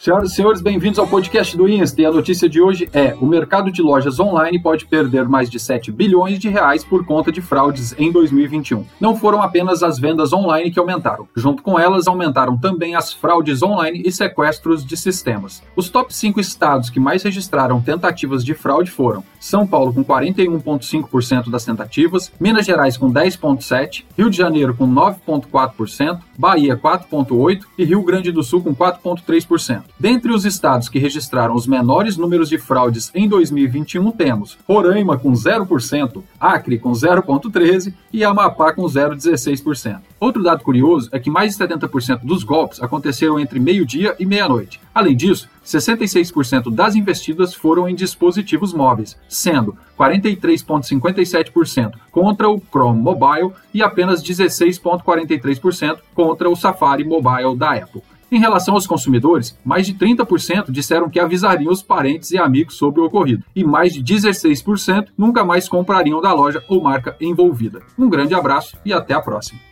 Senhoras e senhores, bem-vindos ao podcast do Insta. E a notícia de hoje é: o mercado de lojas online pode perder mais de 7 bilhões de reais por conta de fraudes em 2021. Não foram apenas as vendas online que aumentaram. Junto com elas, aumentaram também as fraudes online e sequestros de sistemas. Os top 5 estados que mais registraram tentativas de fraude foram São Paulo com 41,5% das tentativas, Minas Gerais com 10,7%, Rio de Janeiro com 9,4%, Bahia 4,8% e Rio Grande do Sul com 4,3%. Dentre os estados que registraram os menores números de fraudes em 2021, temos Roraima com 0%, Acre com 0,13% e Amapá com 0,16%. Outro dado curioso é que mais de 70% dos golpes aconteceram entre meio-dia e meia-noite. Além disso, 66% das investidas foram em dispositivos móveis, sendo 43,57% contra o Chrome Mobile e apenas 16,43% contra o Safari Mobile da Apple. Em relação aos consumidores, mais de 30% disseram que avisariam os parentes e amigos sobre o ocorrido, e mais de 16% nunca mais comprariam da loja ou marca envolvida. Um grande abraço e até a próxima.